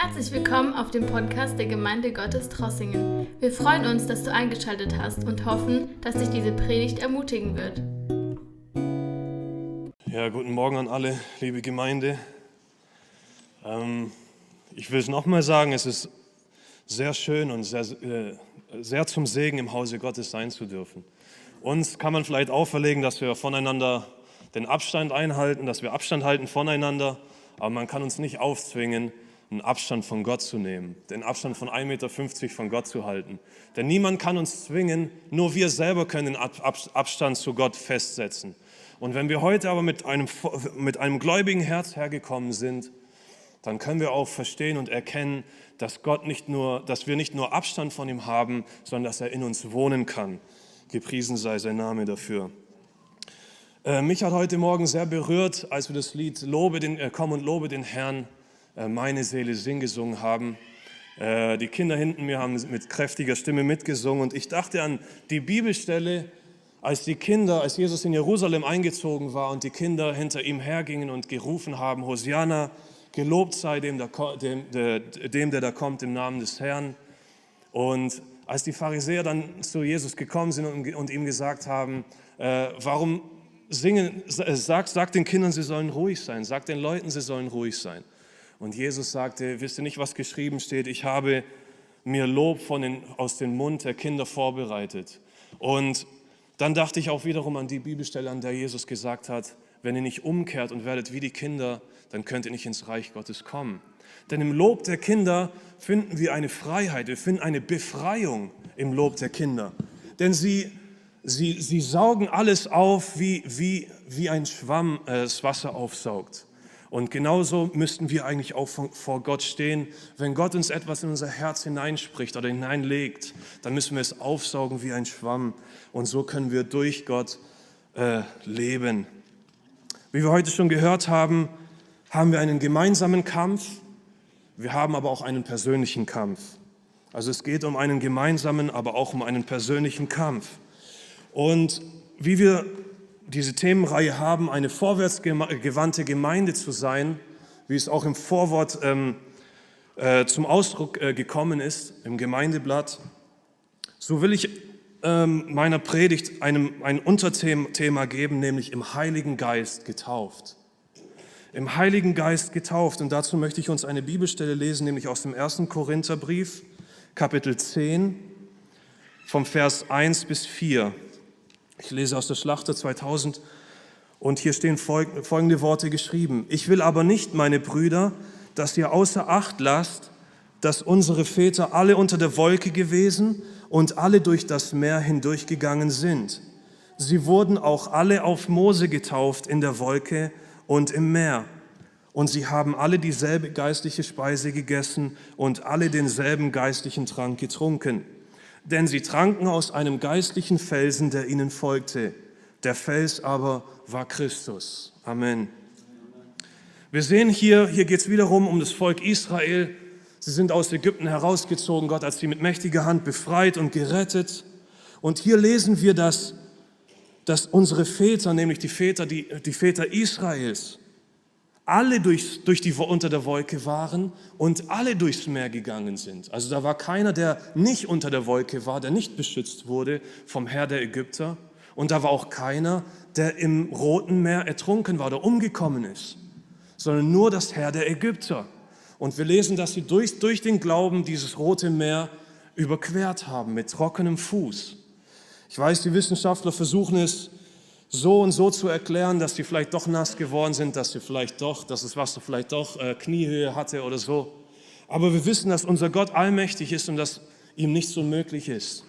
Herzlich willkommen auf dem Podcast der Gemeinde Gottes Trossingen. Wir freuen uns, dass du eingeschaltet hast und hoffen, dass dich diese Predigt ermutigen wird. Ja, guten Morgen an alle, liebe Gemeinde. Ähm, ich will es nochmal sagen, es ist sehr schön und sehr, äh, sehr zum Segen im Hause Gottes sein zu dürfen. Uns kann man vielleicht auferlegen, dass wir voneinander den Abstand einhalten, dass wir Abstand halten voneinander, aber man kann uns nicht aufzwingen, einen Abstand von Gott zu nehmen, den Abstand von 1,50 Meter von Gott zu halten. Denn niemand kann uns zwingen, nur wir selber können den Abstand zu Gott festsetzen. Und wenn wir heute aber mit einem, mit einem gläubigen Herz hergekommen sind, dann können wir auch verstehen und erkennen, dass, Gott nicht nur, dass wir nicht nur Abstand von ihm haben, sondern dass er in uns wohnen kann. Gepriesen sei sein Name dafür. Äh, mich hat heute Morgen sehr berührt, als wir das Lied Lobe den, äh, Komm und lobe den Herrn, meine Seele sing gesungen haben. Äh, die Kinder hinten mir haben mit kräftiger Stimme mitgesungen und ich dachte an die Bibelstelle, als die Kinder, als Jesus in Jerusalem eingezogen war und die Kinder hinter ihm hergingen und gerufen haben, Hosianna, gelobt sei dem, der, da kommt im Namen des Herrn. Und als die Pharisäer dann zu Jesus gekommen sind und, ihm gesagt haben, äh, warum singen, sag, sag den Kindern, sie sollen ruhig sein, sag den Leuten, sie sollen ruhig sein. Und Jesus sagte, wisst ihr nicht, was geschrieben steht? Ich habe mir Lob von den, aus dem Mund der Kinder vorbereitet. Und dann dachte ich auch wiederum an die Bibelstelle, an der Jesus gesagt hat, wenn ihr nicht umkehrt und werdet wie die Kinder, dann könnt ihr nicht ins Reich Gottes kommen. Denn im Lob der Kinder finden wir eine Freiheit, wir finden eine Befreiung im Lob der Kinder. Denn sie, sie, sie saugen alles auf, wie, wie, wie ein Schwamm äh, das Wasser aufsaugt. Und genauso müssten wir eigentlich auch vor Gott stehen. Wenn Gott uns etwas in unser Herz hineinspricht oder hineinlegt, dann müssen wir es aufsaugen wie ein Schwamm. Und so können wir durch Gott äh, leben. Wie wir heute schon gehört haben, haben wir einen gemeinsamen Kampf. Wir haben aber auch einen persönlichen Kampf. Also es geht um einen gemeinsamen, aber auch um einen persönlichen Kampf. Und wie wir diese Themenreihe haben, eine vorwärtsgewandte Gemeinde zu sein, wie es auch im Vorwort ähm, äh, zum Ausdruck äh, gekommen ist, im Gemeindeblatt, so will ich ähm, meiner Predigt einem, ein Unterthema geben, nämlich im Heiligen Geist getauft. Im Heiligen Geist getauft. Und dazu möchte ich uns eine Bibelstelle lesen, nämlich aus dem 1. Korintherbrief, Kapitel 10, vom Vers 1 bis 4. Ich lese aus der Schlachter 2000 und hier stehen folgende Worte geschrieben. Ich will aber nicht, meine Brüder, dass ihr außer Acht lasst, dass unsere Väter alle unter der Wolke gewesen und alle durch das Meer hindurchgegangen sind. Sie wurden auch alle auf Mose getauft in der Wolke und im Meer. Und sie haben alle dieselbe geistliche Speise gegessen und alle denselben geistlichen Trank getrunken denn sie tranken aus einem geistlichen Felsen, der ihnen folgte. Der Fels aber war Christus. Amen. Wir sehen hier, hier geht es wiederum um das Volk Israel. Sie sind aus Ägypten herausgezogen. Gott hat sie mit mächtiger Hand befreit und gerettet. Und hier lesen wir, dass, dass unsere Väter, nämlich die Väter, die, die Väter Israels, alle durch, durch die, unter der Wolke waren und alle durchs Meer gegangen sind. Also da war keiner, der nicht unter der Wolke war, der nicht beschützt wurde vom Herr der Ägypter. Und da war auch keiner, der im Roten Meer ertrunken war oder umgekommen ist, sondern nur das Herr der Ägypter. Und wir lesen, dass sie durch, durch den Glauben dieses Rote Meer überquert haben mit trockenem Fuß. Ich weiß, die Wissenschaftler versuchen es so und so zu erklären, dass sie vielleicht doch nass geworden sind, dass sie vielleicht doch, dass das Wasser vielleicht doch äh, Kniehöhe hatte oder so. Aber wir wissen, dass unser Gott allmächtig ist und dass ihm nichts unmöglich ist.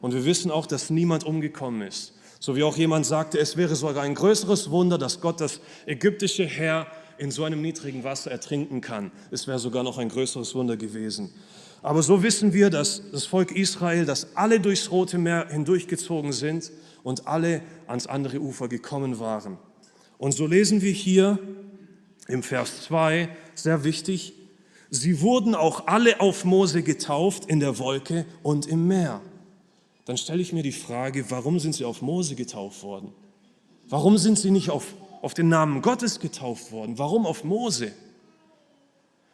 Und wir wissen auch, dass niemand umgekommen ist. So wie auch jemand sagte, es wäre sogar ein größeres Wunder, dass Gott das ägyptische Heer in so einem niedrigen Wasser ertrinken kann. Es wäre sogar noch ein größeres Wunder gewesen. Aber so wissen wir, dass das Volk Israel, dass alle durchs Rote Meer hindurchgezogen sind und alle ans andere Ufer gekommen waren. Und so lesen wir hier im Vers 2, sehr wichtig, sie wurden auch alle auf Mose getauft in der Wolke und im Meer. Dann stelle ich mir die Frage, warum sind sie auf Mose getauft worden? Warum sind sie nicht auf, auf den Namen Gottes getauft worden? Warum auf Mose?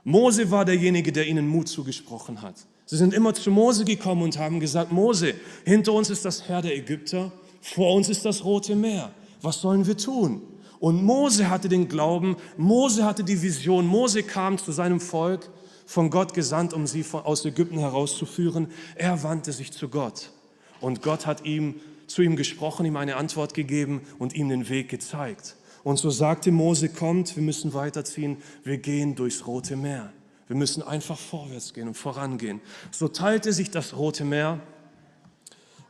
Mose war derjenige, der ihnen Mut zugesprochen hat. Sie sind immer zu Mose gekommen und haben gesagt, Mose, hinter uns ist das Heer der Ägypter, vor uns ist das Rote Meer. Was sollen wir tun? Und Mose hatte den Glauben, Mose hatte die Vision, Mose kam zu seinem Volk, von Gott gesandt, um sie aus Ägypten herauszuführen. Er wandte sich zu Gott und Gott hat ihm zu ihm gesprochen, ihm eine Antwort gegeben und ihm den Weg gezeigt. Und so sagte Mose, kommt, wir müssen weiterziehen, wir gehen durchs Rote Meer. Wir müssen einfach vorwärts gehen und vorangehen. So teilte sich das Rote Meer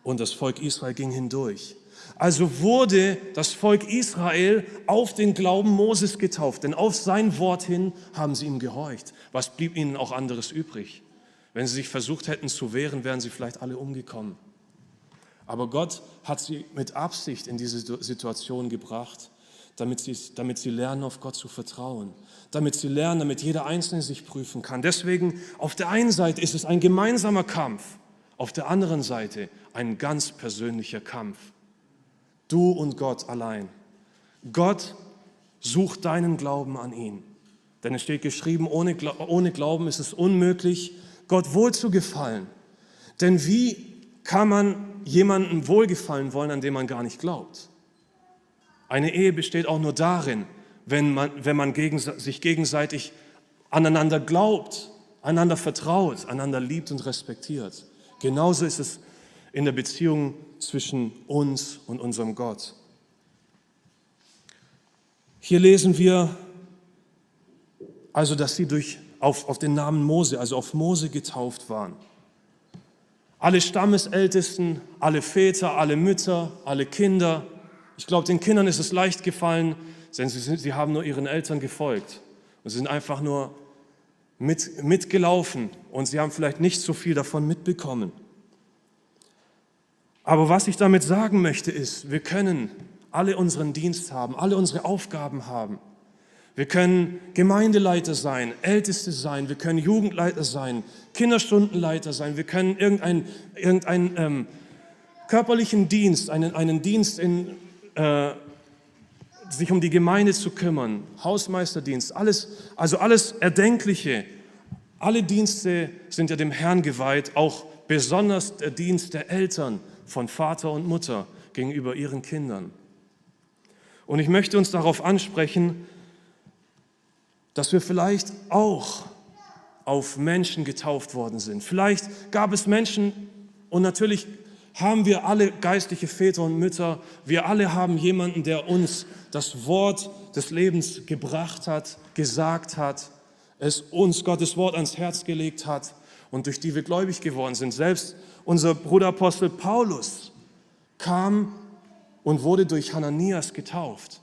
und das Volk Israel ging hindurch. Also wurde das Volk Israel auf den Glauben Moses getauft, denn auf sein Wort hin haben sie ihm gehorcht. Was blieb ihnen auch anderes übrig? Wenn sie sich versucht hätten zu wehren, wären sie vielleicht alle umgekommen. Aber Gott hat sie mit Absicht in diese Situation gebracht, damit sie, damit sie lernen, auf Gott zu vertrauen, damit sie lernen, damit jeder Einzelne sich prüfen kann. Deswegen, auf der einen Seite ist es ein gemeinsamer Kampf, auf der anderen Seite ein ganz persönlicher Kampf. Du und Gott allein. Gott sucht deinen Glauben an ihn. Denn es steht geschrieben, ohne, ohne Glauben ist es unmöglich, Gott wohl zu gefallen. Denn wie kann man jemandem wohlgefallen wollen, an dem man gar nicht glaubt? Eine Ehe besteht auch nur darin, wenn man, wenn man gegen, sich gegenseitig aneinander glaubt, einander vertraut, einander liebt und respektiert. Genauso ist es in der Beziehung zwischen uns und unserem Gott. Hier lesen wir also, dass sie durch, auf, auf den Namen Mose, also auf Mose getauft waren. Alle Stammesältesten, alle Väter, alle Mütter, alle Kinder. Ich glaube, den Kindern ist es leicht gefallen, denn sie, sind, sie haben nur ihren Eltern gefolgt. Und sie sind einfach nur mit, mitgelaufen und sie haben vielleicht nicht so viel davon mitbekommen. Aber was ich damit sagen möchte ist, wir können alle unseren Dienst haben, alle unsere Aufgaben haben. Wir können Gemeindeleiter sein, Älteste sein, wir können Jugendleiter sein, Kinderstundenleiter sein, wir können irgendeinen irgendein, ähm, körperlichen Dienst, einen, einen Dienst in, äh, sich um die Gemeinde zu kümmern, Hausmeisterdienst, alles, also alles Erdenkliche. Alle Dienste sind ja dem Herrn geweiht, auch besonders der Dienst der Eltern, von Vater und Mutter gegenüber ihren Kindern. Und ich möchte uns darauf ansprechen, dass wir vielleicht auch auf Menschen getauft worden sind. Vielleicht gab es Menschen und natürlich haben wir alle geistliche Väter und Mütter. Wir alle haben jemanden, der uns das Wort des Lebens gebracht hat, gesagt hat, es uns Gottes Wort ans Herz gelegt hat und durch die wir gläubig geworden sind. Selbst unser Bruderapostel Paulus kam und wurde durch Hananias getauft.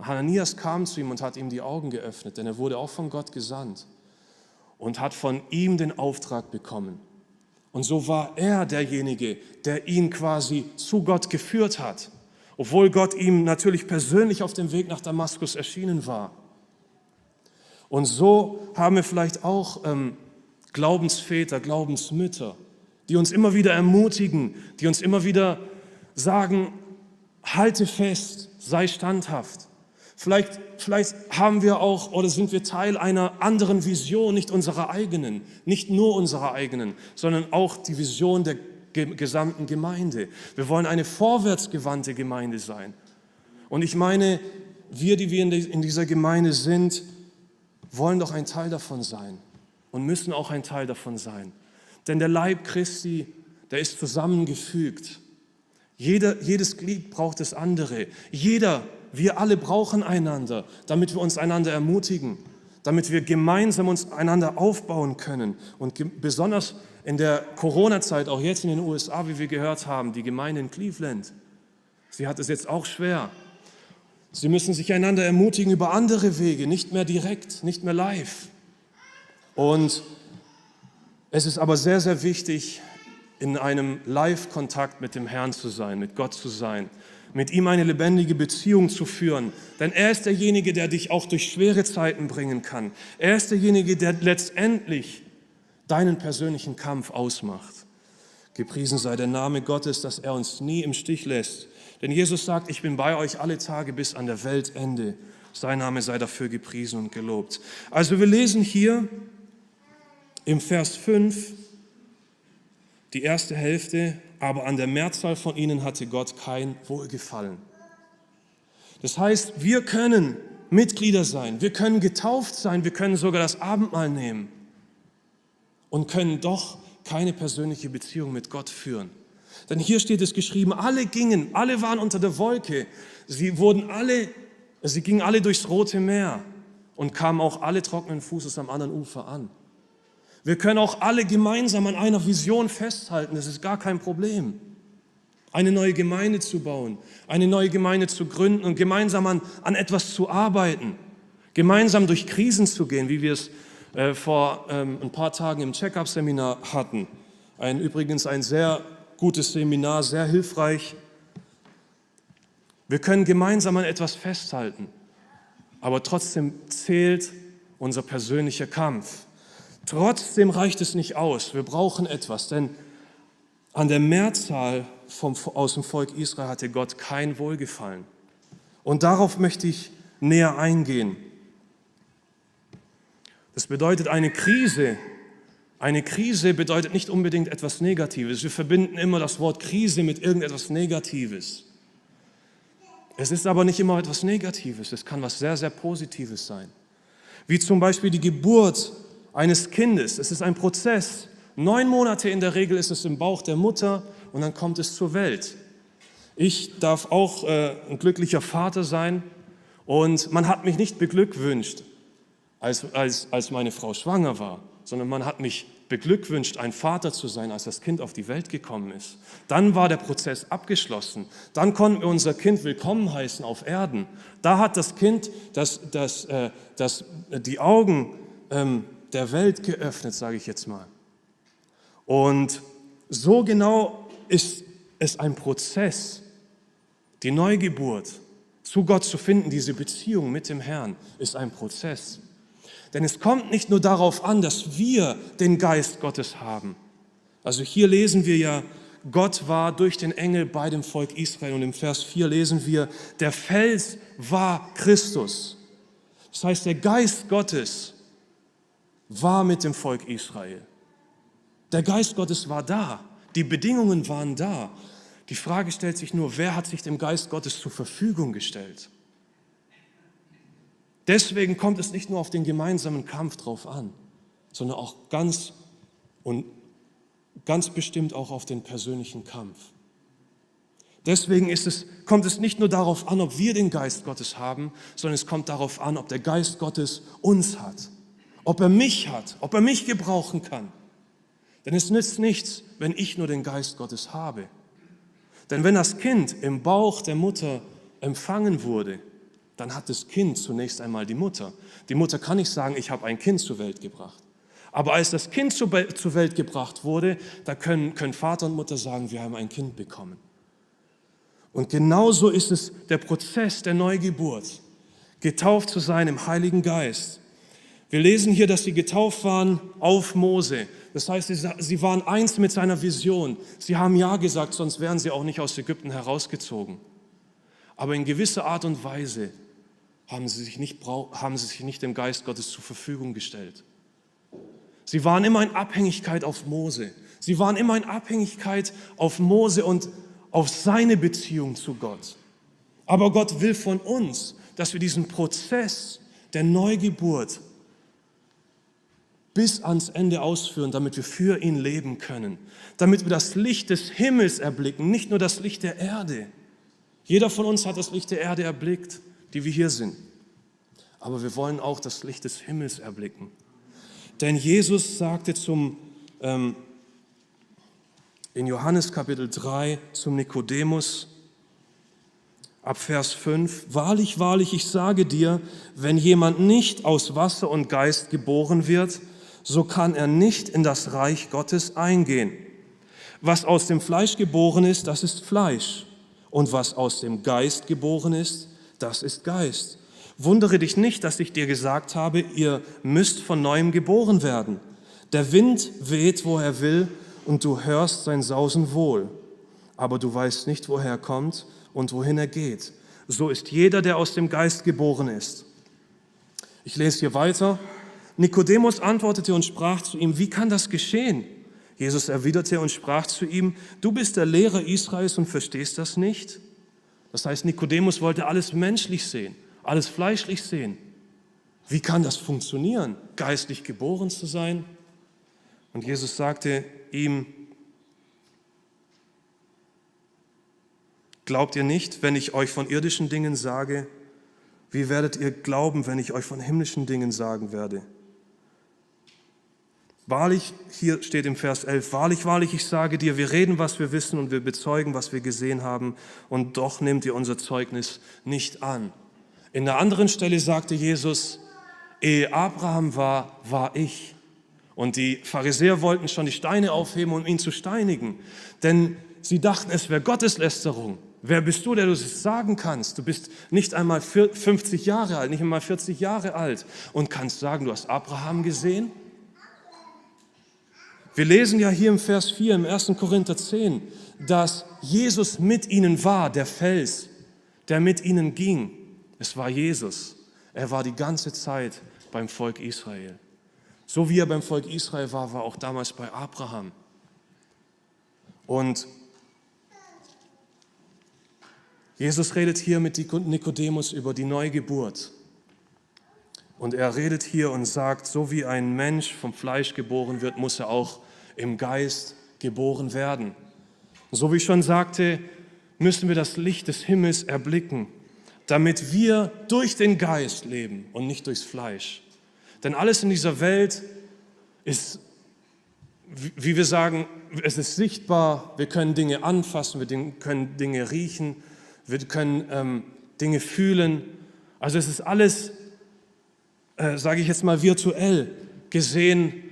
Hananias kam zu ihm und hat ihm die Augen geöffnet, denn er wurde auch von Gott gesandt und hat von ihm den Auftrag bekommen. Und so war er derjenige, der ihn quasi zu Gott geführt hat, obwohl Gott ihm natürlich persönlich auf dem Weg nach Damaskus erschienen war. Und so haben wir vielleicht auch ähm, Glaubensväter, Glaubensmütter, die uns immer wieder ermutigen, die uns immer wieder sagen, halte fest, sei standhaft. Vielleicht, vielleicht haben wir auch oder sind wir Teil einer anderen Vision, nicht unserer eigenen, nicht nur unserer eigenen, sondern auch die Vision der gesamten Gemeinde. Wir wollen eine vorwärtsgewandte Gemeinde sein. Und ich meine, wir, die wir in dieser Gemeinde sind, wollen doch ein Teil davon sein und müssen auch ein Teil davon sein. Denn der Leib Christi, der ist zusammengefügt. Jeder, jedes Glied braucht das andere. Jeder, wir alle brauchen einander, damit wir uns einander ermutigen, damit wir gemeinsam uns einander aufbauen können. Und besonders in der Corona-Zeit, auch jetzt in den USA, wie wir gehört haben, die Gemeinde in Cleveland, sie hat es jetzt auch schwer. Sie müssen sich einander ermutigen über andere Wege, nicht mehr direkt, nicht mehr live. Und es ist aber sehr, sehr wichtig, in einem Live-Kontakt mit dem Herrn zu sein, mit Gott zu sein, mit ihm eine lebendige Beziehung zu führen. Denn er ist derjenige, der dich auch durch schwere Zeiten bringen kann. Er ist derjenige, der letztendlich deinen persönlichen Kampf ausmacht. Gepriesen sei der Name Gottes, dass er uns nie im Stich lässt. Denn Jesus sagt, ich bin bei euch alle Tage bis an der Weltende. Sein Name sei dafür gepriesen und gelobt. Also wir lesen hier im Vers 5 die erste Hälfte, aber an der Mehrzahl von ihnen hatte Gott kein Wohlgefallen. Das heißt, wir können Mitglieder sein, wir können getauft sein, wir können sogar das Abendmahl nehmen und können doch keine persönliche Beziehung mit Gott führen. Denn hier steht es geschrieben, alle gingen, alle waren unter der Wolke, sie wurden alle, sie gingen alle durchs Rote Meer und kamen auch alle trockenen Fußes am anderen Ufer an. Wir können auch alle gemeinsam an einer Vision festhalten, das ist gar kein Problem. Eine neue Gemeinde zu bauen, eine neue Gemeinde zu gründen und gemeinsam an, an etwas zu arbeiten, gemeinsam durch Krisen zu gehen, wie wir es äh, vor ähm, ein paar Tagen im Check-up-Seminar hatten. Ein, übrigens ein sehr gutes Seminar, sehr hilfreich. Wir können gemeinsam an etwas festhalten, aber trotzdem zählt unser persönlicher Kampf. Trotzdem reicht es nicht aus. Wir brauchen etwas, denn an der Mehrzahl vom, aus dem Volk Israel hatte Gott kein Wohlgefallen. Und darauf möchte ich näher eingehen. Das bedeutet, eine Krise, eine Krise bedeutet nicht unbedingt etwas Negatives. Wir verbinden immer das Wort Krise mit irgendetwas Negatives. Es ist aber nicht immer etwas Negatives, es kann was sehr, sehr Positives sein. Wie zum Beispiel die Geburt eines Kindes. Es ist ein Prozess. Neun Monate in der Regel ist es im Bauch der Mutter und dann kommt es zur Welt. Ich darf auch äh, ein glücklicher Vater sein und man hat mich nicht beglückwünscht, als, als, als meine Frau schwanger war, sondern man hat mich beglückwünscht, ein Vater zu sein, als das Kind auf die Welt gekommen ist. Dann war der Prozess abgeschlossen. Dann konnten wir unser Kind willkommen heißen auf Erden. Da hat das Kind das, das, äh, das, die Augen ähm, der Welt geöffnet, sage ich jetzt mal. Und so genau ist es ein Prozess, die Neugeburt zu Gott zu finden, diese Beziehung mit dem Herrn, ist ein Prozess. Denn es kommt nicht nur darauf an, dass wir den Geist Gottes haben. Also hier lesen wir ja, Gott war durch den Engel bei dem Volk Israel und im Vers 4 lesen wir, der Fels war Christus. Das heißt, der Geist Gottes war mit dem Volk Israel. Der Geist Gottes war da. Die Bedingungen waren da. Die Frage stellt sich nur, wer hat sich dem Geist Gottes zur Verfügung gestellt? Deswegen kommt es nicht nur auf den gemeinsamen Kampf drauf an, sondern auch ganz und ganz bestimmt auch auf den persönlichen Kampf. Deswegen es, kommt es nicht nur darauf an, ob wir den Geist Gottes haben, sondern es kommt darauf an, ob der Geist Gottes uns hat ob er mich hat, ob er mich gebrauchen kann. Denn es nützt nichts, wenn ich nur den Geist Gottes habe. Denn wenn das Kind im Bauch der Mutter empfangen wurde, dann hat das Kind zunächst einmal die Mutter. Die Mutter kann nicht sagen, ich habe ein Kind zur Welt gebracht. Aber als das Kind zur Welt gebracht wurde, da können, können Vater und Mutter sagen, wir haben ein Kind bekommen. Und genauso ist es der Prozess der Neugeburt, getauft zu sein im Heiligen Geist. Wir lesen hier, dass sie getauft waren auf Mose. Das heißt, sie waren eins mit seiner Vision. Sie haben Ja gesagt, sonst wären sie auch nicht aus Ägypten herausgezogen. Aber in gewisser Art und Weise haben sie sich nicht, haben sie sich nicht dem Geist Gottes zur Verfügung gestellt. Sie waren immer in Abhängigkeit auf Mose. Sie waren immer in Abhängigkeit auf Mose und auf seine Beziehung zu Gott. Aber Gott will von uns, dass wir diesen Prozess der Neugeburt bis ans Ende ausführen, damit wir für ihn leben können, damit wir das Licht des Himmels erblicken, nicht nur das Licht der Erde. Jeder von uns hat das Licht der Erde erblickt, die wir hier sind. Aber wir wollen auch das Licht des Himmels erblicken. Denn Jesus sagte zum, ähm, in Johannes Kapitel 3 zum Nikodemus, ab Vers 5, Wahrlich, wahrlich, ich sage dir, wenn jemand nicht aus Wasser und Geist geboren wird, so kann er nicht in das Reich Gottes eingehen. Was aus dem Fleisch geboren ist, das ist Fleisch. Und was aus dem Geist geboren ist, das ist Geist. Wundere dich nicht, dass ich dir gesagt habe, ihr müsst von neuem geboren werden. Der Wind weht, wo er will, und du hörst sein Sausen wohl. Aber du weißt nicht, woher er kommt und wohin er geht. so ist jeder, der aus dem Geist geboren ist. Ich lese hier weiter. Nikodemus antwortete und sprach zu ihm, wie kann das geschehen? Jesus erwiderte und sprach zu ihm, du bist der Lehrer Israels und verstehst das nicht? Das heißt, Nikodemus wollte alles menschlich sehen, alles fleischlich sehen. Wie kann das funktionieren, geistlich geboren zu sein? Und Jesus sagte ihm, Glaubt ihr nicht, wenn ich euch von irdischen Dingen sage? Wie werdet ihr glauben, wenn ich euch von himmlischen Dingen sagen werde? Wahrlich, hier steht im Vers 11, wahrlich, wahrlich, ich sage dir, wir reden, was wir wissen und wir bezeugen, was wir gesehen haben, und doch nehmt ihr unser Zeugnis nicht an. In der anderen Stelle sagte Jesus, ehe Abraham war, war ich. Und die Pharisäer wollten schon die Steine aufheben, um ihn zu steinigen, denn sie dachten, es wäre Gotteslästerung. Wer bist du, der du es sagen kannst? Du bist nicht einmal 50 Jahre alt, nicht einmal 40 Jahre alt und kannst sagen, du hast Abraham gesehen? Wir lesen ja hier im Vers 4 im 1. Korinther 10, dass Jesus mit ihnen war, der Fels, der mit ihnen ging. Es war Jesus. Er war die ganze Zeit beim Volk Israel. So wie er beim Volk Israel war, war auch damals bei Abraham. Und Jesus redet hier mit Nikodemus über die Neugeburt. Und er redet hier und sagt, so wie ein Mensch vom Fleisch geboren wird, muss er auch im Geist geboren werden. So wie ich schon sagte, müssen wir das Licht des Himmels erblicken, damit wir durch den Geist leben und nicht durchs Fleisch. Denn alles in dieser Welt ist, wie wir sagen, es ist sichtbar, wir können Dinge anfassen, wir können Dinge riechen, wir können ähm, Dinge fühlen. Also es ist alles, äh, sage ich jetzt mal, virtuell gesehen,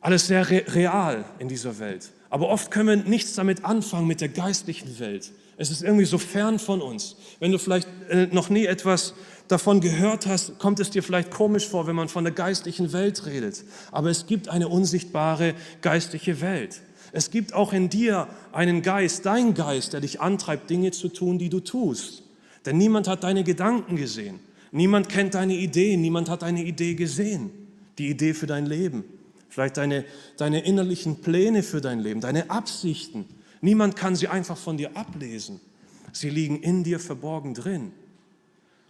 alles sehr re real in dieser Welt. Aber oft können wir nichts damit anfangen mit der geistlichen Welt. Es ist irgendwie so fern von uns. Wenn du vielleicht äh, noch nie etwas davon gehört hast, kommt es dir vielleicht komisch vor, wenn man von der geistlichen Welt redet. Aber es gibt eine unsichtbare geistliche Welt. Es gibt auch in dir einen Geist, dein Geist, der dich antreibt, Dinge zu tun, die du tust. Denn niemand hat deine Gedanken gesehen. Niemand kennt deine Ideen. Niemand hat deine Idee gesehen. Die Idee für dein Leben. Vielleicht deine, deine innerlichen Pläne für dein Leben, deine Absichten. Niemand kann sie einfach von dir ablesen. Sie liegen in dir verborgen drin.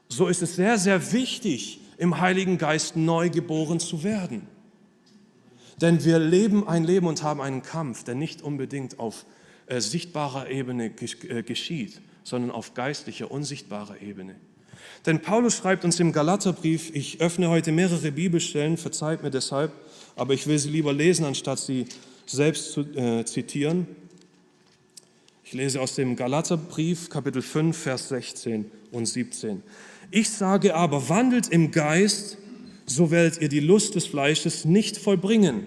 So ist es sehr, sehr wichtig, im Heiligen Geist neu geboren zu werden. Denn wir leben ein Leben und haben einen Kampf, der nicht unbedingt auf äh, sichtbarer Ebene äh, geschieht, sondern auf geistlicher, unsichtbarer Ebene. Denn Paulus schreibt uns im Galaterbrief, ich öffne heute mehrere Bibelstellen, verzeiht mir deshalb, aber ich will sie lieber lesen, anstatt sie selbst zu äh, zitieren. Ich lese aus dem Galaterbrief, Kapitel 5, Vers 16 und 17. Ich sage aber, wandelt im Geist, so werdet ihr die Lust des Fleisches nicht vollbringen.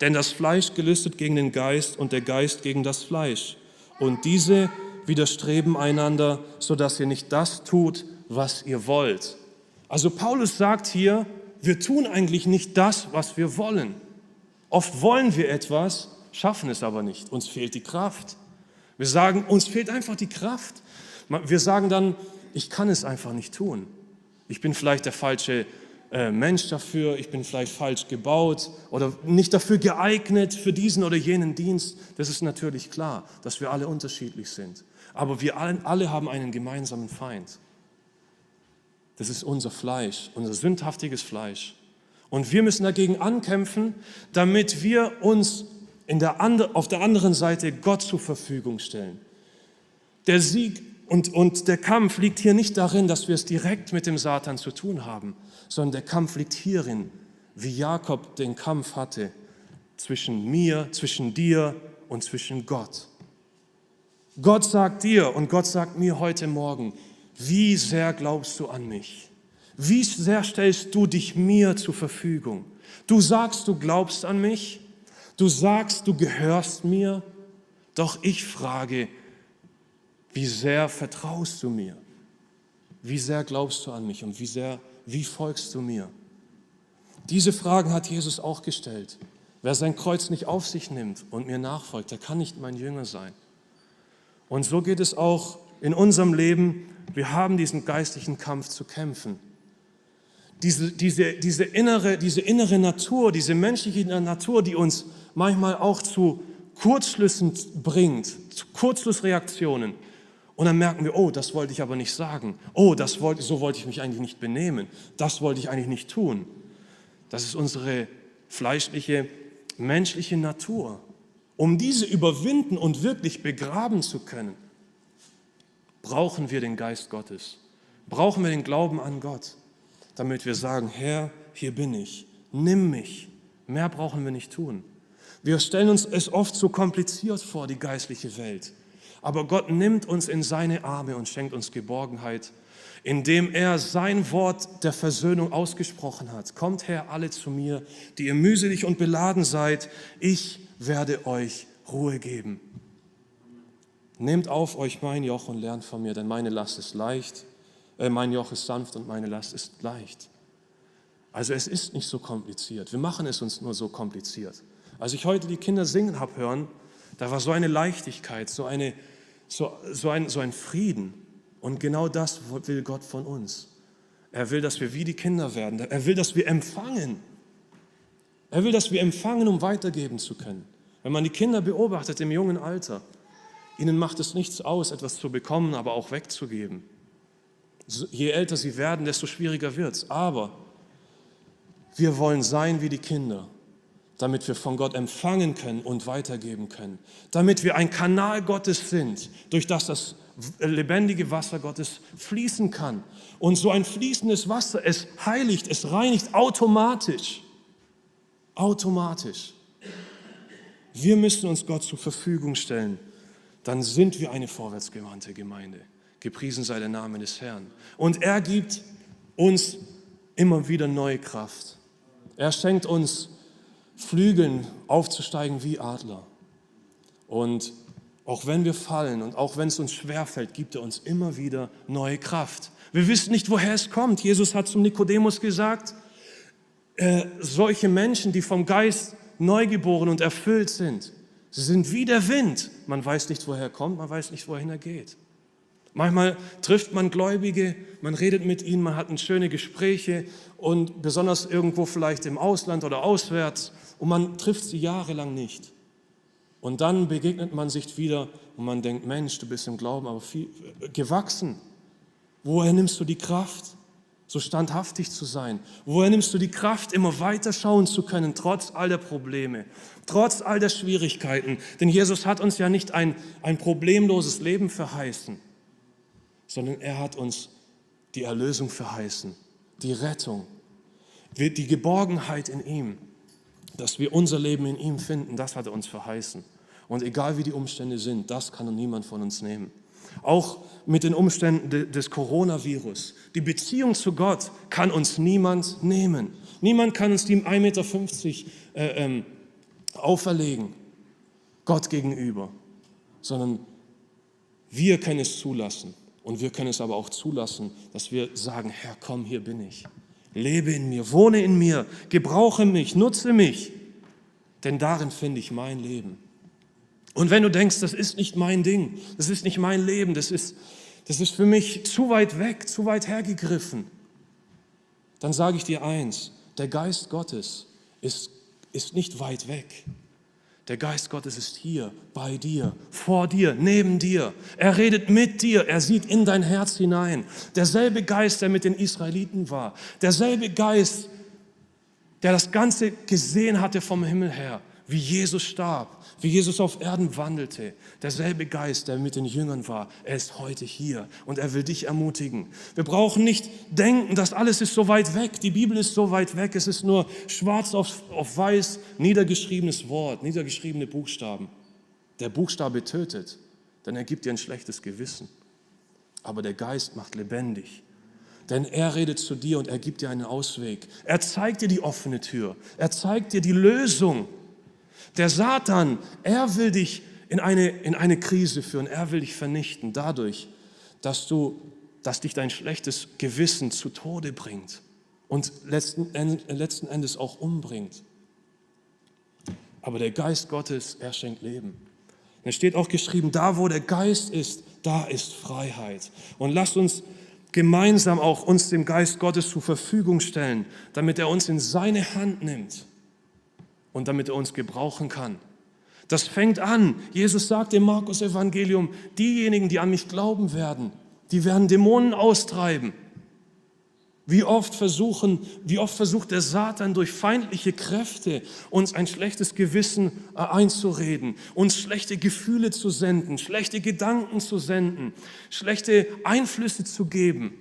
Denn das Fleisch gelüstet gegen den Geist und der Geist gegen das Fleisch. Und diese widerstreben einander, sodass ihr nicht das tut, was ihr wollt. Also Paulus sagt hier, wir tun eigentlich nicht das, was wir wollen. Oft wollen wir etwas, schaffen es aber nicht. Uns fehlt die Kraft. Wir sagen, uns fehlt einfach die Kraft. Wir sagen dann, ich kann es einfach nicht tun. Ich bin vielleicht der falsche äh, Mensch dafür, ich bin vielleicht falsch gebaut oder nicht dafür geeignet für diesen oder jenen Dienst. Das ist natürlich klar, dass wir alle unterschiedlich sind. Aber wir alle, alle haben einen gemeinsamen Feind. Das ist unser Fleisch, unser sündhaftiges Fleisch. Und wir müssen dagegen ankämpfen, damit wir uns der andre, auf der anderen Seite Gott zur Verfügung stellen. Der Sieg und, und der Kampf liegt hier nicht darin, dass wir es direkt mit dem Satan zu tun haben, sondern der Kampf liegt hierin, wie Jakob den Kampf hatte zwischen mir, zwischen dir und zwischen Gott. Gott sagt dir und Gott sagt mir heute Morgen, wie sehr glaubst du an mich? Wie sehr stellst du dich mir zur Verfügung? Du sagst, du glaubst an mich, du sagst, du gehörst mir, doch ich frage, wie sehr vertraust du mir? Wie sehr glaubst du an mich und wie sehr, wie folgst du mir? Diese Fragen hat Jesus auch gestellt. Wer sein Kreuz nicht auf sich nimmt und mir nachfolgt, der kann nicht mein Jünger sein. Und so geht es auch in unserem Leben, wir haben diesen geistlichen Kampf zu kämpfen. Diese, diese, diese, innere, diese innere Natur, diese menschliche Natur, die uns manchmal auch zu Kurzschlüssen bringt, zu Kurzschlussreaktionen. Und dann merken wir, oh, das wollte ich aber nicht sagen. Oh, das wollte, so wollte ich mich eigentlich nicht benehmen. Das wollte ich eigentlich nicht tun. Das ist unsere fleischliche, menschliche Natur. Um diese überwinden und wirklich begraben zu können, brauchen wir den Geist Gottes. Brauchen wir den Glauben an Gott, damit wir sagen, Herr, hier bin ich, nimm mich. Mehr brauchen wir nicht tun. Wir stellen uns es oft so kompliziert vor, die geistliche Welt. Aber Gott nimmt uns in seine Arme und schenkt uns Geborgenheit, indem er sein Wort der Versöhnung ausgesprochen hat. Kommt her alle zu mir, die ihr mühselig und beladen seid, ich werde euch Ruhe geben. Nehmt auf euch mein Joch und lernt von mir, denn meine Last ist leicht, äh, mein Joch ist sanft und meine Last ist leicht. Also es ist nicht so kompliziert. Wir machen es uns nur so kompliziert. Als ich heute die Kinder singen habe hören, da war so eine Leichtigkeit, so, eine, so, so, ein, so ein Frieden. Und genau das will Gott von uns. Er will, dass wir wie die Kinder werden. Er will, dass wir empfangen. Er will, dass wir empfangen, um weitergeben zu können. Wenn man die Kinder beobachtet im jungen Alter, ihnen macht es nichts aus, etwas zu bekommen, aber auch wegzugeben. Je älter sie werden, desto schwieriger wird es. Aber wir wollen sein wie die Kinder damit wir von Gott empfangen können und weitergeben können, damit wir ein Kanal Gottes sind, durch das das lebendige Wasser Gottes fließen kann. Und so ein fließendes Wasser, es heiligt, es reinigt automatisch. Automatisch. Wir müssen uns Gott zur Verfügung stellen. Dann sind wir eine vorwärtsgewandte Gemeinde. Gepriesen sei der Name des Herrn. Und er gibt uns immer wieder neue Kraft. Er schenkt uns Flügeln aufzusteigen wie Adler. Und auch wenn wir fallen und auch wenn es uns schwerfällt, gibt er uns immer wieder neue Kraft. Wir wissen nicht, woher es kommt. Jesus hat zum Nikodemus gesagt, äh, solche Menschen, die vom Geist neugeboren und erfüllt sind, sie sind wie der Wind. Man weiß nicht, woher er kommt, man weiß nicht, wohin er geht. Manchmal trifft man Gläubige, man redet mit ihnen, man hat schöne Gespräche und besonders irgendwo vielleicht im Ausland oder auswärts und man trifft sie jahrelang nicht. Und dann begegnet man sich wieder und man denkt, Mensch, du bist im Glauben aber viel äh, gewachsen. Woher nimmst du die Kraft, so standhaftig zu sein? Woher nimmst du die Kraft, immer weiter schauen zu können, trotz all der Probleme, trotz all der Schwierigkeiten? Denn Jesus hat uns ja nicht ein, ein problemloses Leben verheißen, sondern er hat uns die Erlösung verheißen, die Rettung, die Geborgenheit in ihm dass wir unser Leben in ihm finden, das hat er uns verheißen. Und egal wie die Umstände sind, das kann niemand von uns nehmen. Auch mit den Umständen des Coronavirus. Die Beziehung zu Gott kann uns niemand nehmen. Niemand kann uns die 1,50 Meter äh, ähm, auferlegen, Gott gegenüber, sondern wir können es zulassen. Und wir können es aber auch zulassen, dass wir sagen, Herr, komm, hier bin ich. Lebe in mir, wohne in mir, gebrauche mich, nutze mich, denn darin finde ich mein Leben. Und wenn du denkst, das ist nicht mein Ding, das ist nicht mein Leben, das ist, das ist für mich zu weit weg, zu weit hergegriffen, dann sage ich dir eins, der Geist Gottes ist, ist nicht weit weg. Der Geist Gottes ist hier, bei dir, vor dir, neben dir. Er redet mit dir, er sieht in dein Herz hinein. Derselbe Geist, der mit den Israeliten war, derselbe Geist, der das Ganze gesehen hatte vom Himmel her, wie Jesus starb, wie Jesus auf Erden wandelte. Derselbe Geist, der mit den Jüngern war, er ist heute hier und er will dich ermutigen. Wir brauchen nicht denken, dass alles ist so weit weg, die Bibel ist so weit weg, es ist nur schwarz auf, auf weiß niedergeschriebenes Wort, niedergeschriebene Buchstaben. Der Buchstabe tötet, denn er gibt dir ein schlechtes Gewissen. Aber der Geist macht lebendig. Denn er redet zu dir und er gibt dir einen Ausweg. Er zeigt dir die offene Tür. Er zeigt dir die Lösung. Der Satan, er will dich in eine, in eine Krise führen, er will dich vernichten dadurch, dass, du, dass dich dein schlechtes Gewissen zu Tode bringt und letzten, letzten Endes auch umbringt. Aber der Geist Gottes, er schenkt Leben. Es steht auch geschrieben, da wo der Geist ist, da ist Freiheit. Und lasst uns gemeinsam auch uns dem Geist Gottes zur Verfügung stellen, damit er uns in seine Hand nimmt und damit er uns gebrauchen kann. Das fängt an. Jesus sagt im Markus Evangelium, diejenigen, die an mich glauben werden, die werden Dämonen austreiben. Wie oft versuchen, wie oft versucht der Satan durch feindliche Kräfte uns ein schlechtes Gewissen äh, einzureden, uns schlechte Gefühle zu senden, schlechte Gedanken zu senden, schlechte Einflüsse zu geben.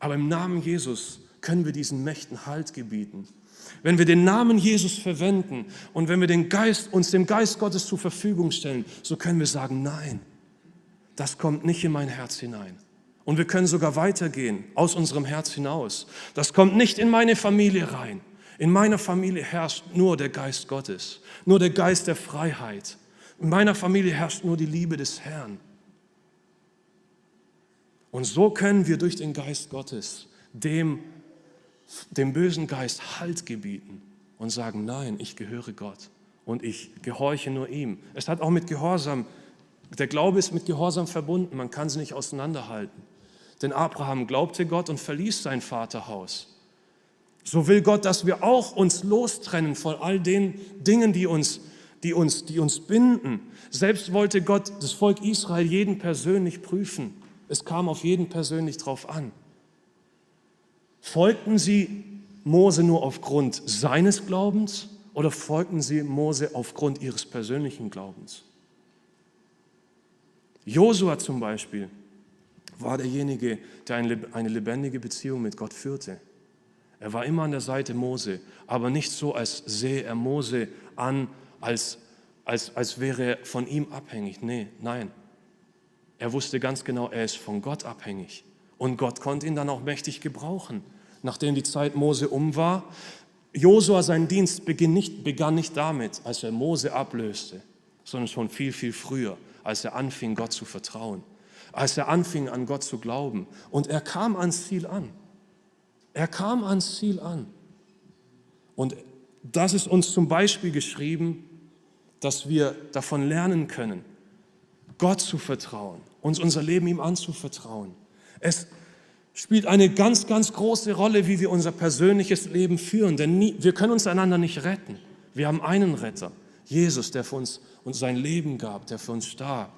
Aber im Namen Jesus können wir diesen Mächten Halt gebieten. Wenn wir den Namen Jesus verwenden und wenn wir den Geist, uns dem Geist Gottes zur Verfügung stellen, so können wir sagen, nein, das kommt nicht in mein Herz hinein. Und wir können sogar weitergehen aus unserem Herz hinaus. Das kommt nicht in meine Familie rein. In meiner Familie herrscht nur der Geist Gottes, nur der Geist der Freiheit. In meiner Familie herrscht nur die Liebe des Herrn. Und so können wir durch den Geist Gottes dem, dem bösen Geist Halt gebieten und sagen, nein, ich gehöre Gott und ich gehorche nur ihm. Es hat auch mit Gehorsam, der Glaube ist mit Gehorsam verbunden, man kann sie nicht auseinanderhalten. Denn Abraham glaubte Gott und verließ sein Vaterhaus. So will Gott, dass wir auch uns lostrennen von all den Dingen, die uns, die uns, die uns binden. Selbst wollte Gott das Volk Israel jeden persönlich prüfen. Es kam auf jeden persönlich drauf an. Folgten sie Mose nur aufgrund seines Glaubens oder folgten sie Mose aufgrund ihres persönlichen Glaubens? Josua zum Beispiel war derjenige, der eine lebendige Beziehung mit Gott führte. Er war immer an der Seite Mose, aber nicht so, als sehe er Mose an, als, als, als wäre er von ihm abhängig. Nee, nein. Er wusste ganz genau, er ist von Gott abhängig. Und Gott konnte ihn dann auch mächtig gebrauchen. Nachdem die Zeit Mose um war, Josua sein Dienst begann nicht, begann nicht damit, als er Mose ablöste, sondern schon viel, viel früher, als er anfing, Gott zu vertrauen als er anfing an Gott zu glauben. Und er kam ans Ziel an. Er kam ans Ziel an. Und das ist uns zum Beispiel geschrieben, dass wir davon lernen können, Gott zu vertrauen, uns unser Leben ihm anzuvertrauen. Es spielt eine ganz, ganz große Rolle, wie wir unser persönliches Leben führen, denn nie, wir können uns einander nicht retten. Wir haben einen Retter, Jesus, der für uns, uns sein Leben gab, der für uns starb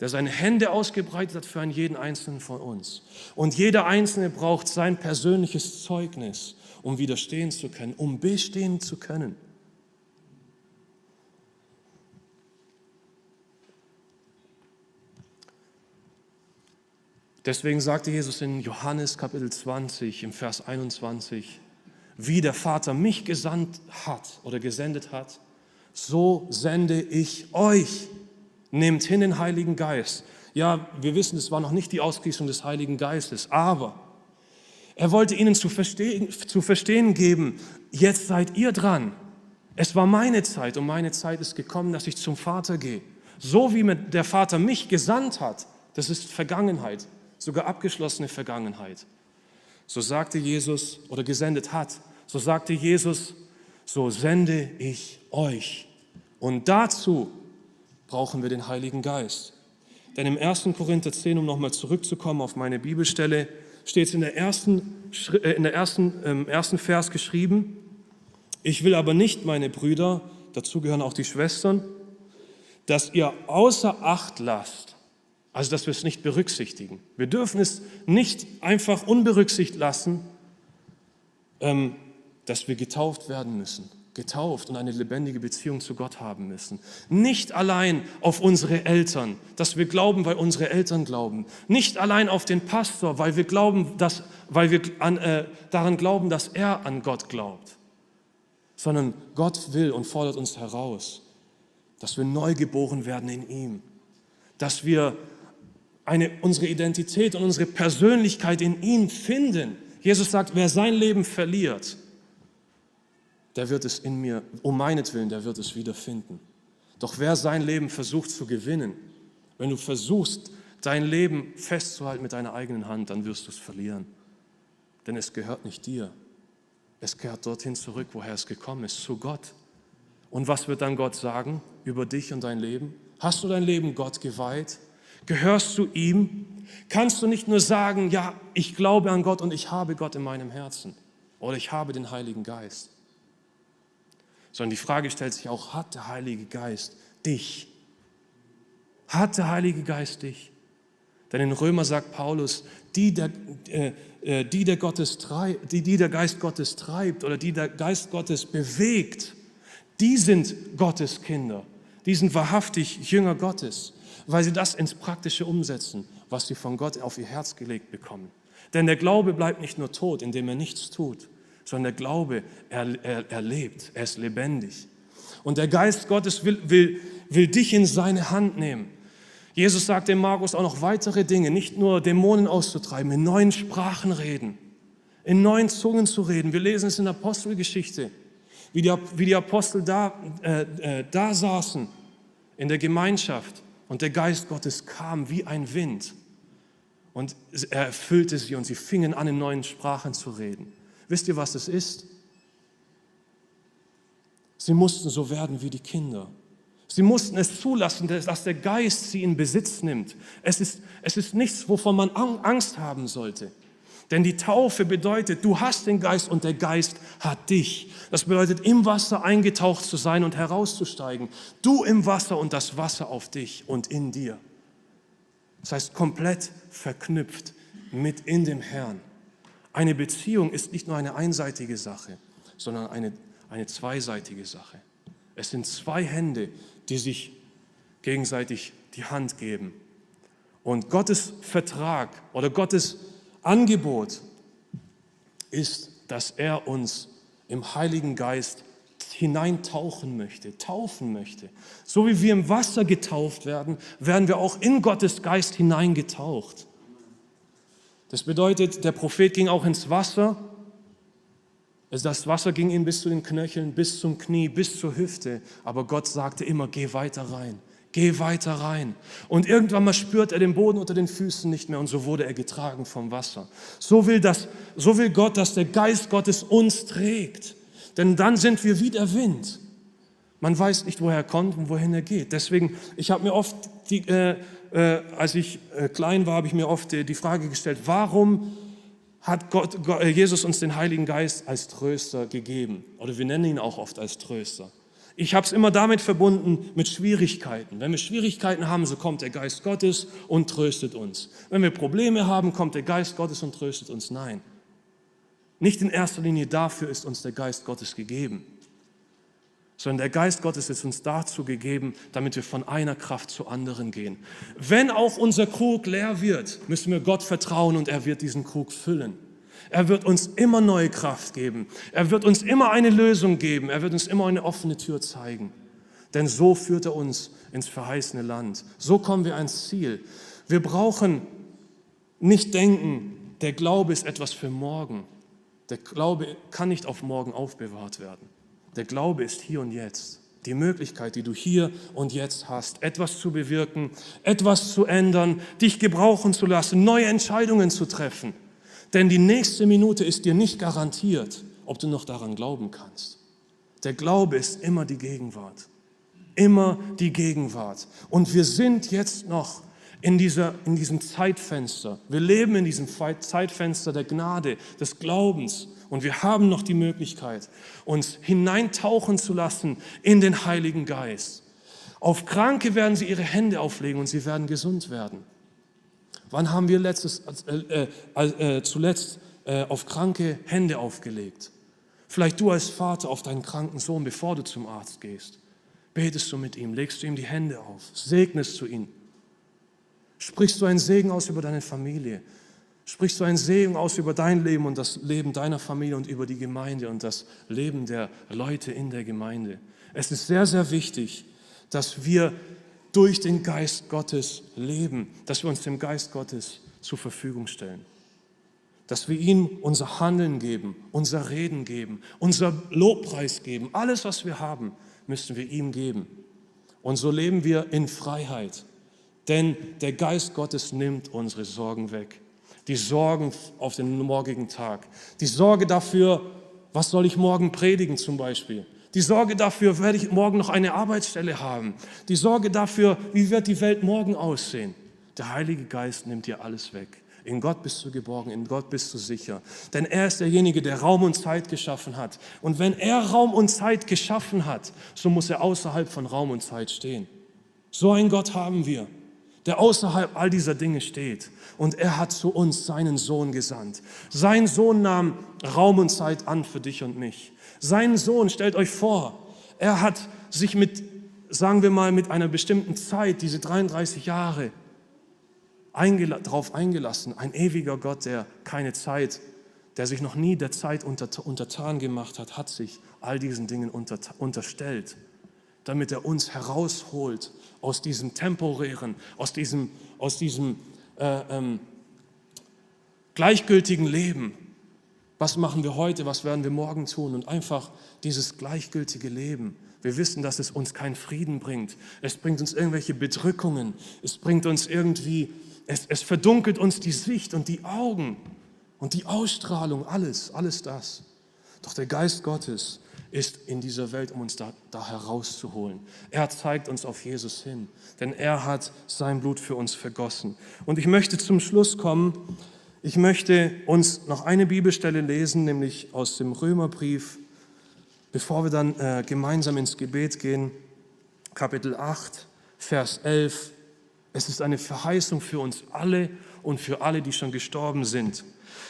der seine Hände ausgebreitet hat für einen jeden einzelnen von uns. Und jeder Einzelne braucht sein persönliches Zeugnis, um widerstehen zu können, um bestehen zu können. Deswegen sagte Jesus in Johannes Kapitel 20 im Vers 21, wie der Vater mich gesandt hat oder gesendet hat, so sende ich euch. Nehmt hin den Heiligen Geist. Ja, wir wissen, es war noch nicht die Ausgießung des Heiligen Geistes, aber er wollte ihnen zu verstehen, zu verstehen geben, jetzt seid ihr dran. Es war meine Zeit und meine Zeit ist gekommen, dass ich zum Vater gehe. So wie der Vater mich gesandt hat, das ist Vergangenheit, sogar abgeschlossene Vergangenheit. So sagte Jesus oder gesendet hat, so sagte Jesus, so sende ich euch. Und dazu brauchen wir den Heiligen Geist. Denn im 1. Korinther 10, um nochmal zurückzukommen auf meine Bibelstelle, steht es in der ersten, äh, in der ersten, ähm, ersten Vers geschrieben, ich will aber nicht, meine Brüder, dazu gehören auch die Schwestern, dass ihr außer Acht lasst, also dass wir es nicht berücksichtigen. Wir dürfen es nicht einfach unberücksichtigt lassen, ähm, dass wir getauft werden müssen getauft und eine lebendige Beziehung zu Gott haben müssen. Nicht allein auf unsere Eltern, dass wir glauben, weil unsere Eltern glauben. Nicht allein auf den Pastor, weil wir, glauben, dass, weil wir an, äh, daran glauben, dass er an Gott glaubt. Sondern Gott will und fordert uns heraus, dass wir neu geboren werden in ihm. Dass wir eine, unsere Identität und unsere Persönlichkeit in ihm finden. Jesus sagt, wer sein Leben verliert, der wird es in mir, um meinetwillen, der wird es wiederfinden. Doch wer sein Leben versucht zu gewinnen, wenn du versuchst, dein Leben festzuhalten mit deiner eigenen Hand, dann wirst du es verlieren. Denn es gehört nicht dir. Es gehört dorthin zurück, woher es gekommen ist, zu Gott. Und was wird dann Gott sagen über dich und dein Leben? Hast du dein Leben Gott geweiht? Gehörst du ihm? Kannst du nicht nur sagen, ja, ich glaube an Gott und ich habe Gott in meinem Herzen oder ich habe den Heiligen Geist, sondern die Frage stellt sich auch, hat der Heilige Geist dich? Hat der Heilige Geist dich? Denn in Römer sagt Paulus, die der, äh, äh die, der Gottes treib, die, die der Geist Gottes treibt oder die der Geist Gottes bewegt, die sind Gottes Kinder. Die sind wahrhaftig Jünger Gottes, weil sie das ins Praktische umsetzen, was sie von Gott auf ihr Herz gelegt bekommen. Denn der Glaube bleibt nicht nur tot, indem er nichts tut, sondern der Glaube, er, er, er lebt, er ist lebendig. Und der Geist Gottes will, will, will dich in seine Hand nehmen. Jesus sagt dem Markus auch noch weitere Dinge, nicht nur Dämonen auszutreiben, in neuen Sprachen reden, in neuen Zungen zu reden. Wir lesen es in der Apostelgeschichte, wie die, wie die Apostel da, äh, äh, da saßen in der Gemeinschaft und der Geist Gottes kam wie ein Wind und er erfüllte sie und sie fingen an, in neuen Sprachen zu reden. Wisst ihr, was es ist? Sie mussten so werden wie die Kinder. Sie mussten es zulassen, dass der Geist sie in Besitz nimmt. Es ist, es ist nichts, wovon man Angst haben sollte. Denn die Taufe bedeutet, du hast den Geist und der Geist hat dich. Das bedeutet, im Wasser eingetaucht zu sein und herauszusteigen. Du im Wasser und das Wasser auf dich und in dir. Das heißt, komplett verknüpft mit in dem Herrn. Eine Beziehung ist nicht nur eine einseitige Sache, sondern eine, eine zweiseitige Sache. Es sind zwei Hände, die sich gegenseitig die Hand geben. Und Gottes Vertrag oder Gottes Angebot ist, dass er uns im Heiligen Geist hineintauchen möchte, taufen möchte. So wie wir im Wasser getauft werden, werden wir auch in Gottes Geist hineingetaucht. Das bedeutet, der Prophet ging auch ins Wasser. Das Wasser ging ihm bis zu den Knöcheln, bis zum Knie, bis zur Hüfte. Aber Gott sagte immer, geh weiter rein, geh weiter rein. Und irgendwann mal spürt er den Boden unter den Füßen nicht mehr und so wurde er getragen vom Wasser. So will, das, so will Gott, dass der Geist Gottes uns trägt. Denn dann sind wir wie der Wind. Man weiß nicht, woher er kommt und wohin er geht. Deswegen, ich habe mir oft die, äh, äh, als ich äh, klein war, habe ich mir oft die Frage gestellt, warum hat Gott, Jesus uns den Heiligen Geist als Tröster gegeben? Oder wir nennen ihn auch oft als Tröster. Ich habe es immer damit verbunden mit Schwierigkeiten. Wenn wir Schwierigkeiten haben, so kommt der Geist Gottes und tröstet uns. Wenn wir Probleme haben, kommt der Geist Gottes und tröstet uns. Nein. Nicht in erster Linie dafür ist uns der Geist Gottes gegeben sondern der Geist Gottes ist uns dazu gegeben, damit wir von einer Kraft zur anderen gehen. Wenn auch unser Krug leer wird, müssen wir Gott vertrauen und er wird diesen Krug füllen. Er wird uns immer neue Kraft geben. Er wird uns immer eine Lösung geben. Er wird uns immer eine offene Tür zeigen. Denn so führt er uns ins verheißene Land. So kommen wir ans Ziel. Wir brauchen nicht denken, der Glaube ist etwas für morgen. Der Glaube kann nicht auf morgen aufbewahrt werden. Der Glaube ist hier und jetzt. Die Möglichkeit, die du hier und jetzt hast, etwas zu bewirken, etwas zu ändern, dich gebrauchen zu lassen, neue Entscheidungen zu treffen. Denn die nächste Minute ist dir nicht garantiert, ob du noch daran glauben kannst. Der Glaube ist immer die Gegenwart. Immer die Gegenwart. Und wir sind jetzt noch in, dieser, in diesem Zeitfenster. Wir leben in diesem Zeitfenster der Gnade, des Glaubens. Und wir haben noch die Möglichkeit, uns hineintauchen zu lassen in den Heiligen Geist. Auf Kranke werden sie ihre Hände auflegen und sie werden gesund werden. Wann haben wir letztes, äh, äh, äh, zuletzt äh, auf Kranke Hände aufgelegt? Vielleicht du als Vater auf deinen kranken Sohn, bevor du zum Arzt gehst. Betest du mit ihm, legst du ihm die Hände auf, segnest du ihn. Sprichst du einen Segen aus über deine Familie? Sprichst du einen Segen aus über dein Leben und das Leben deiner Familie und über die Gemeinde und das Leben der Leute in der Gemeinde? Es ist sehr, sehr wichtig, dass wir durch den Geist Gottes leben, dass wir uns dem Geist Gottes zur Verfügung stellen. Dass wir ihm unser Handeln geben, unser Reden geben, unser Lobpreis geben. Alles, was wir haben, müssen wir ihm geben. Und so leben wir in Freiheit. Denn der Geist Gottes nimmt unsere Sorgen weg. Die Sorgen auf den morgigen Tag. Die Sorge dafür, was soll ich morgen predigen zum Beispiel. Die Sorge dafür, werde ich morgen noch eine Arbeitsstelle haben. Die Sorge dafür, wie wird die Welt morgen aussehen. Der Heilige Geist nimmt dir alles weg. In Gott bist du geborgen, in Gott bist du sicher. Denn er ist derjenige, der Raum und Zeit geschaffen hat. Und wenn er Raum und Zeit geschaffen hat, so muss er außerhalb von Raum und Zeit stehen. So einen Gott haben wir, der außerhalb all dieser Dinge steht. Und er hat zu uns seinen Sohn gesandt. Sein Sohn nahm Raum und Zeit an für dich und mich. Sein Sohn, stellt euch vor, er hat sich mit, sagen wir mal, mit einer bestimmten Zeit, diese 33 Jahre, eingela darauf eingelassen. Ein ewiger Gott, der keine Zeit, der sich noch nie der Zeit unter, untertan gemacht hat, hat sich all diesen Dingen unter, unterstellt, damit er uns herausholt aus diesem temporären, aus diesem, aus diesem äh, ähm, gleichgültigen Leben. Was machen wir heute, was werden wir morgen tun? Und einfach dieses gleichgültige Leben. Wir wissen, dass es uns keinen Frieden bringt. Es bringt uns irgendwelche Bedrückungen. Es bringt uns irgendwie es, es verdunkelt uns die Sicht und die Augen und die Ausstrahlung, alles, alles das. Doch der Geist Gottes ist in dieser Welt, um uns da, da, herauszuholen. Er zeigt uns auf Jesus hin, denn er hat sein Blut für uns vergossen. Und ich möchte zum Schluss kommen. Ich möchte uns noch eine Bibelstelle lesen, nämlich aus dem Römerbrief, bevor wir dann äh, gemeinsam ins Gebet gehen. Kapitel 8, Vers 11 es ist eine Verheißung für uns alle und für alle, die schon gestorben sind.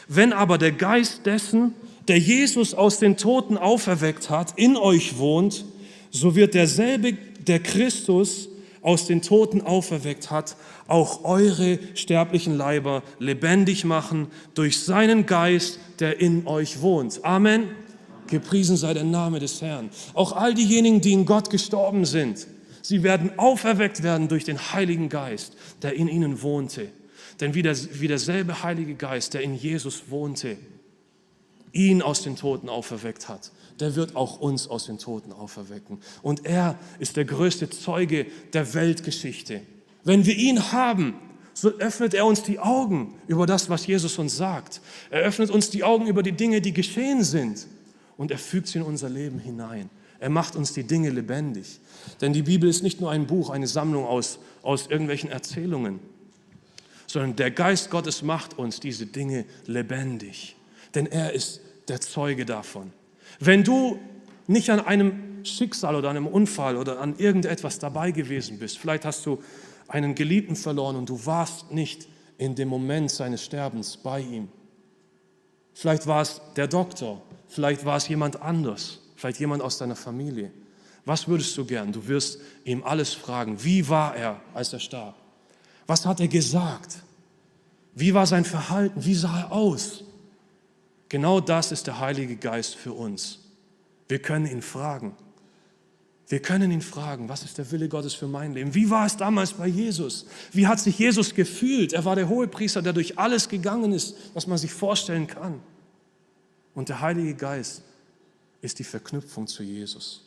Wenn aber der Geist dessen, der Jesus aus den Toten auferweckt hat, in euch wohnt, so wird derselbe, der Christus aus den Toten auferweckt hat, auch eure sterblichen Leiber lebendig machen durch seinen Geist, der in euch wohnt. Amen. Gepriesen sei der Name des Herrn. Auch all diejenigen, die in Gott gestorben sind, Sie werden auferweckt werden durch den Heiligen Geist, der in ihnen wohnte. Denn wie, der, wie derselbe Heilige Geist, der in Jesus wohnte, ihn aus den Toten auferweckt hat, der wird auch uns aus den Toten auferwecken. Und er ist der größte Zeuge der Weltgeschichte. Wenn wir ihn haben, so öffnet er uns die Augen über das, was Jesus uns sagt. Er öffnet uns die Augen über die Dinge, die geschehen sind. Und er fügt sie in unser Leben hinein. Er macht uns die Dinge lebendig. Denn die Bibel ist nicht nur ein Buch, eine Sammlung aus, aus irgendwelchen Erzählungen, sondern der Geist Gottes macht uns diese Dinge lebendig. Denn er ist der Zeuge davon. Wenn du nicht an einem Schicksal oder einem Unfall oder an irgendetwas dabei gewesen bist, vielleicht hast du einen Geliebten verloren und du warst nicht in dem Moment seines Sterbens bei ihm. Vielleicht war es der Doktor, vielleicht war es jemand anders vielleicht jemand aus deiner Familie. Was würdest du gern? Du wirst ihm alles fragen. Wie war er, als er starb? Was hat er gesagt? Wie war sein Verhalten? Wie sah er aus? Genau das ist der Heilige Geist für uns. Wir können ihn fragen. Wir können ihn fragen, was ist der Wille Gottes für mein Leben? Wie war es damals bei Jesus? Wie hat sich Jesus gefühlt? Er war der Hohepriester, der durch alles gegangen ist, was man sich vorstellen kann. Und der Heilige Geist ist die Verknüpfung zu Jesus.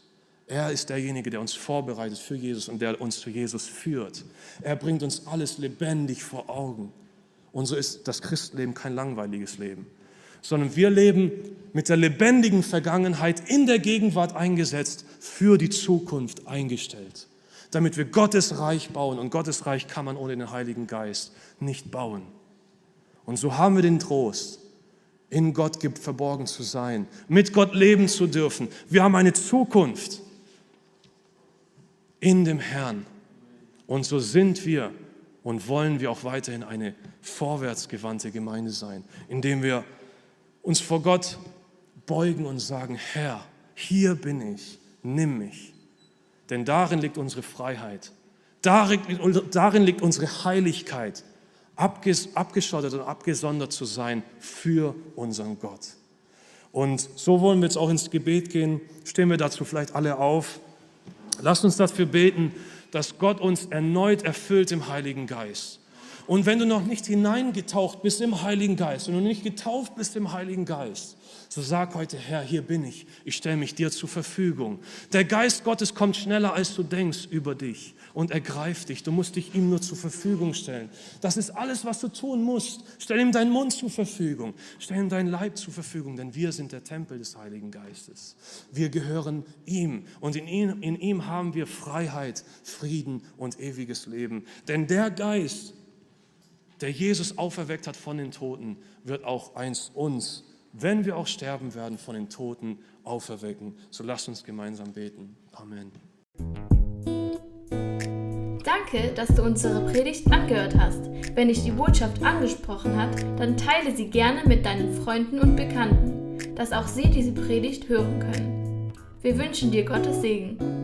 Er ist derjenige, der uns vorbereitet für Jesus und der uns zu Jesus führt. Er bringt uns alles lebendig vor Augen. Und so ist das Christenleben kein langweiliges Leben, sondern wir leben mit der lebendigen Vergangenheit in der Gegenwart eingesetzt, für die Zukunft eingestellt, damit wir Gottes Reich bauen. Und Gottes Reich kann man ohne den Heiligen Geist nicht bauen. Und so haben wir den Trost, in Gott verborgen zu sein, mit Gott leben zu dürfen. Wir haben eine Zukunft in dem Herrn. Und so sind wir und wollen wir auch weiterhin eine vorwärtsgewandte Gemeinde sein, indem wir uns vor Gott beugen und sagen, Herr, hier bin ich, nimm mich. Denn darin liegt unsere Freiheit, darin liegt unsere Heiligkeit abgeschottet und abgesondert zu sein für unseren Gott. Und so wollen wir jetzt auch ins Gebet gehen. Stehen wir dazu vielleicht alle auf. Lasst uns dafür beten, dass Gott uns erneut erfüllt im Heiligen Geist Und wenn du noch nicht hineingetaucht bist im Heiligen Geist, wenn du nicht getauft bist im Heiligen Geist, so sag heute, Herr, hier bin ich. Ich stelle mich dir zur Verfügung. Der Geist Gottes kommt schneller, als du denkst über dich und ergreift dich. Du musst dich ihm nur zur Verfügung stellen. Das ist alles, was du tun musst. Stell ihm deinen Mund zur Verfügung. Stell ihm deinen Leib zur Verfügung, denn wir sind der Tempel des Heiligen Geistes. Wir gehören ihm und in ihm, in ihm haben wir Freiheit, Frieden und ewiges Leben. Denn der Geist, der Jesus auferweckt hat von den Toten, wird auch einst uns, wenn wir auch sterben werden, von den Toten auferwecken. So lasst uns gemeinsam beten. Amen. Danke, dass du unsere Predigt angehört hast. Wenn dich die Botschaft angesprochen hat, dann teile sie gerne mit deinen Freunden und Bekannten, dass auch sie diese Predigt hören können. Wir wünschen dir Gottes Segen.